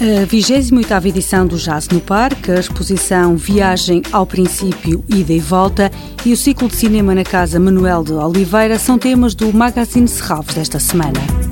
A 28ª edição do Jazz no Parque, a exposição Viagem ao Princípio, Ida e Volta e o ciclo de cinema na Casa Manuel de Oliveira são temas do Magazine Serralves desta semana.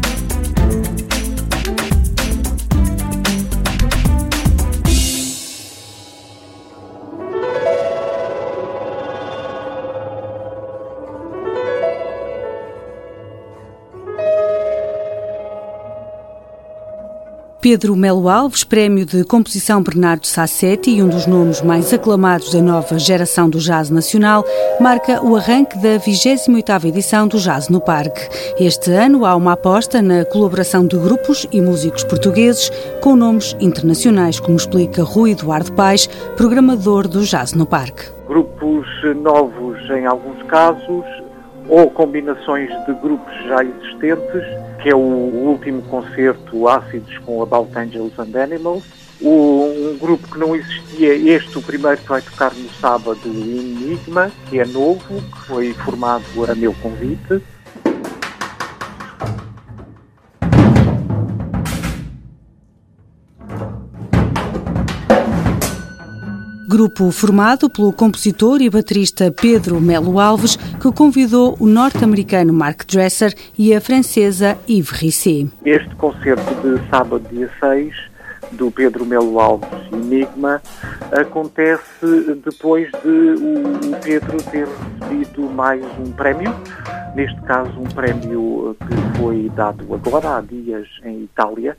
Pedro Melo Alves, Prémio de Composição Bernardo Sassetti e um dos nomes mais aclamados da nova geração do jazz nacional, marca o arranque da 28ª edição do Jazz no Parque. Este ano há uma aposta na colaboração de grupos e músicos portugueses com nomes internacionais, como explica Rui Eduardo Paes, programador do Jazz no Parque. Grupos novos em alguns casos, ou combinações de grupos já existentes, que é o último concerto Ácidos com About Angels and Animals. Um grupo que não existia, este, o primeiro que vai tocar no sábado, Enigma, que é novo, que foi formado a meu convite. Grupo formado pelo compositor e baterista Pedro Melo Alves, que convidou o norte-americano Mark Dresser e a francesa Yves Risset. Este concerto de sábado, dia 6, do Pedro Melo Alves Enigma, acontece depois de o Pedro ter recebido mais um prémio, neste caso um prémio que foi dado agora, há dias, em Itália,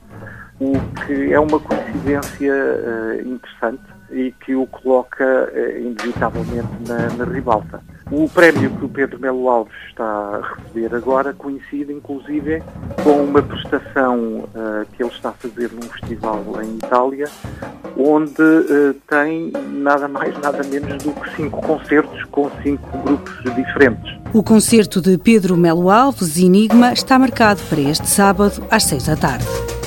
o que é uma coincidência uh, interessante e que o coloca uh, inevitavelmente na, na ribalta. O prémio que o Pedro Melo Alves está a receber agora coincide inclusive com uma prestação uh, que ele está a fazer num festival em Itália, onde uh, tem nada mais, nada menos do que cinco concertos com cinco grupos diferentes. O concerto de Pedro Melo Alves, Enigma, está marcado para este sábado às seis da tarde.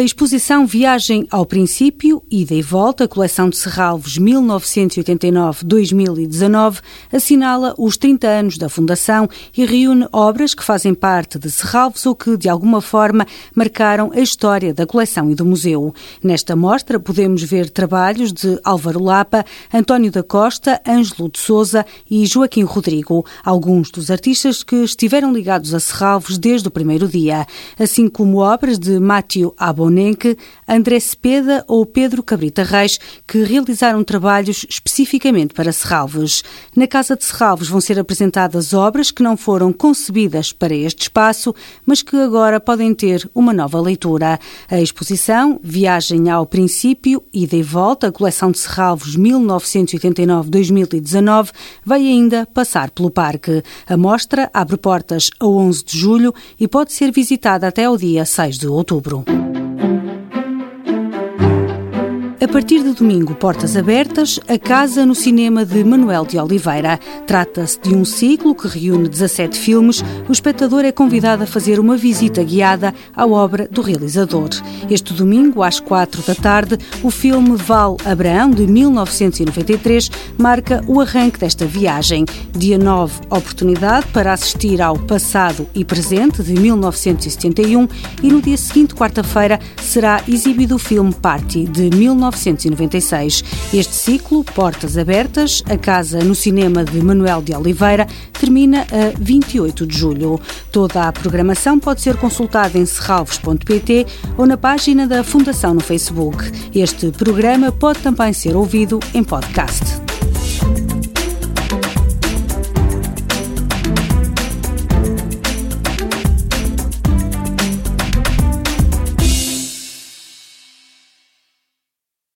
A exposição Viagem ao Princípio, Ida e Volta, coleção de Serralvos 1989-2019, assinala os 30 anos da Fundação e reúne obras que fazem parte de Serralvos ou que, de alguma forma, marcaram a história da coleção e do museu. Nesta mostra podemos ver trabalhos de Álvaro Lapa, António da Costa, Ângelo de Souza e Joaquim Rodrigo, alguns dos artistas que estiveram ligados a Serralvos desde o primeiro dia, assim como obras de Mátio Abonenque, André Cepeda ou Pedro Cabrita Reis, que realizaram trabalhos especificamente para Serralves. Na Casa de Serralves vão ser apresentadas obras que não foram concebidas para este espaço, mas que agora podem ter uma nova leitura. A exposição Viagem ao Princípio, e Volta, coleção de Serralves 1989-2019, vai ainda passar pelo parque. A mostra abre portas a 11 de julho e pode ser visitada até ao dia 6 de outubro. Partir de domingo, portas abertas, a Casa no Cinema de Manuel de Oliveira. Trata-se de um ciclo que reúne 17 filmes. O espectador é convidado a fazer uma visita guiada à obra do realizador. Este domingo, às 4 da tarde, o filme Val Abraão, de 1993, marca o arranque desta viagem. Dia 9, oportunidade para assistir ao Passado e Presente, de 1971, e no dia seguinte, quarta-feira, será exibido o filme Party, de 1993. 1996. Este ciclo, Portas Abertas, a casa no cinema de Manuel de Oliveira, termina a 28 de julho. Toda a programação pode ser consultada em serralvos.pt ou na página da Fundação no Facebook. Este programa pode também ser ouvido em podcast.